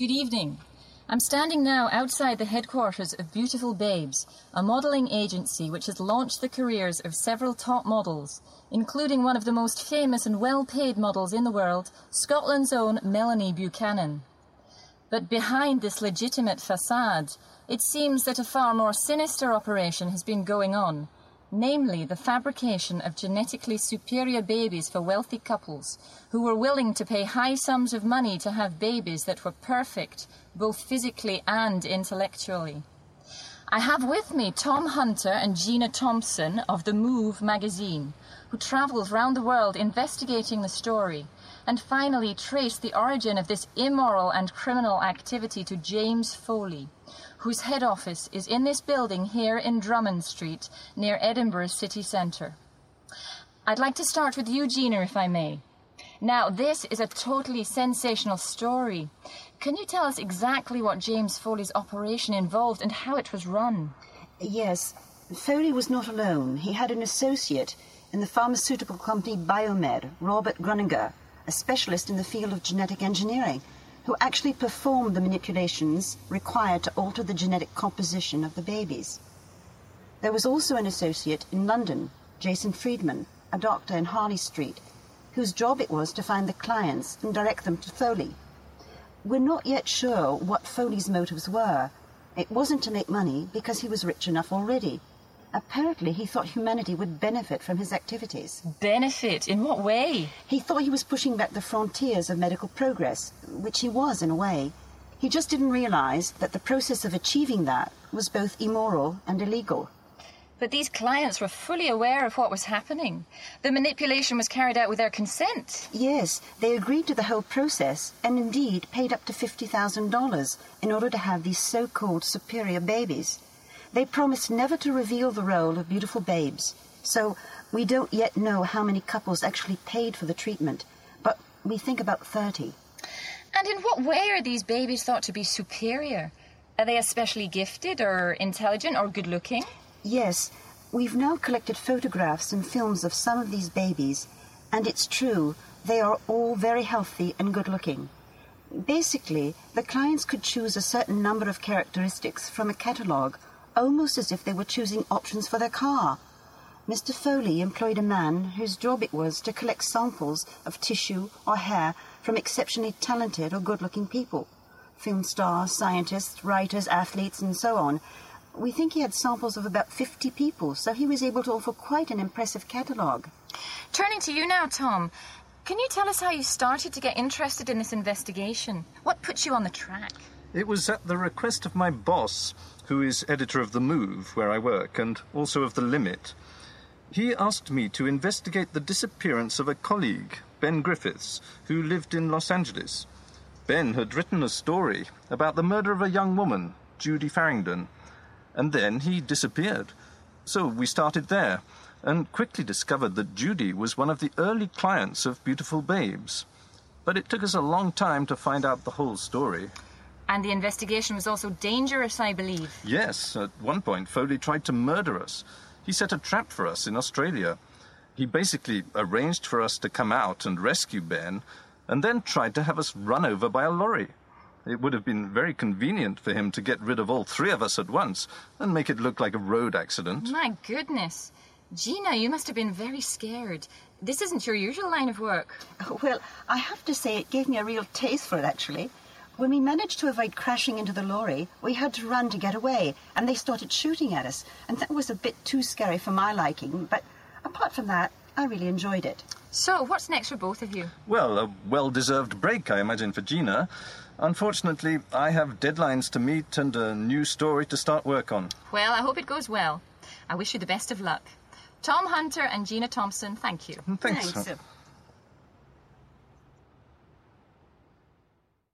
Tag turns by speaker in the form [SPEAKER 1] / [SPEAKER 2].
[SPEAKER 1] Good evening. I'm standing now outside the headquarters of Beautiful Babes, a modelling agency which has launched the careers of several top models, including one of the most famous and well paid models in the world, Scotland's own Melanie Buchanan. But behind this legitimate facade, it seems that a far more sinister operation has been going on, namely the fabrication of genetically superior babies for wealthy couples who were willing to pay high sums of money to have babies that were perfect, both physically and intellectually. I have with me Tom Hunter and Gina Thompson of the Move magazine, who travelled round the world investigating the story and finally traced the origin of this immoral and criminal activity to James Foley, whose head office is in this building here in Drummond Street, near Edinburgh's city centre. I'd like to start with Gina, if I may. Now, this is a totally sensational story. Can you tell us exactly what James Foley's operation involved and how it was run?
[SPEAKER 2] Yes, Foley was not alone. He had an associate in the pharmaceutical company Biomed, Robert Gruninger, a specialist in the field of genetic engineering who actually performed the manipulations required to alter the genetic composition of the babies. There was also an associate in London, Jason Friedman, a doctor in Harley Street, whose job it was to find the clients and direct them to Foley. We're not yet sure what Foley's motives were. It wasn't to make money because he was rich enough already. Apparently, he thought humanity would benefit from his activities.
[SPEAKER 1] Benefit? In what way?
[SPEAKER 2] He thought he was pushing back the frontiers of medical progress, which he was in a way. He just didn't realize that the process of achieving that was both immoral and illegal.
[SPEAKER 1] But these clients were fully aware of what was happening. The manipulation was carried out with their consent.
[SPEAKER 2] Yes, they agreed to the whole process and indeed paid up to $50,000 in order to have these so called superior babies. They promised never to reveal the role of beautiful babes, so we don't yet know how many couples actually paid for the treatment, but we think about 30.
[SPEAKER 1] And in what way are these babies thought to be superior? Are they especially gifted or intelligent or good looking?
[SPEAKER 2] Yes, we've now collected photographs and films of some of these babies, and it's true, they are all very healthy and good looking. Basically, the clients could choose a certain number of characteristics from a catalogue almost as if they were choosing options for their car. Mr. Foley employed a man whose job it was to collect samples of tissue or hair from exceptionally talented or good looking people film stars, scientists, writers, athletes, and so on. We think he had samples of about 50 people, so he was able to offer quite an impressive catalogue.
[SPEAKER 1] Turning to you now, Tom, can you tell us how you started to get interested in this investigation? What put you on the track?
[SPEAKER 3] It was at the request of my boss, who is editor of The Move, where I work, and also of The Limit. He asked me to investigate the disappearance of a colleague, Ben Griffiths, who lived in Los Angeles. Ben had written a story about the murder of a young woman, Judy Farringdon, and then he disappeared. So we started there, and quickly discovered that Judy was one of the early clients of Beautiful Babes. But it took us a long time to find out the whole story.
[SPEAKER 1] And the investigation was also dangerous, I believe.
[SPEAKER 3] Yes, at one point, Foley tried to murder us. He set a trap for us in Australia. He basically arranged for us to come out and rescue Ben, and then tried to have us run over by a lorry. It would have been very convenient for him to get rid of all three of us at once and make it look like a road accident.
[SPEAKER 1] My goodness. Gina, you must have been very scared. This isn't your usual line of work.
[SPEAKER 2] Well, I have to say it gave me a real taste for it, actually. When we managed to avoid crashing into the lorry, we had to run to get away, and they started shooting at us. And that was a bit too scary for my liking, but apart from that, I really enjoyed it.
[SPEAKER 1] So, what's next for both of you?
[SPEAKER 3] Well, a well deserved break, I imagine, for Gina. Unfortunately, I have deadlines to meet and a new story to start work on.
[SPEAKER 1] Well, I hope it goes well. I wish you the best of luck. Tom Hunter and Gina Thompson, thank you.
[SPEAKER 3] Thanks.
[SPEAKER 2] Thanks.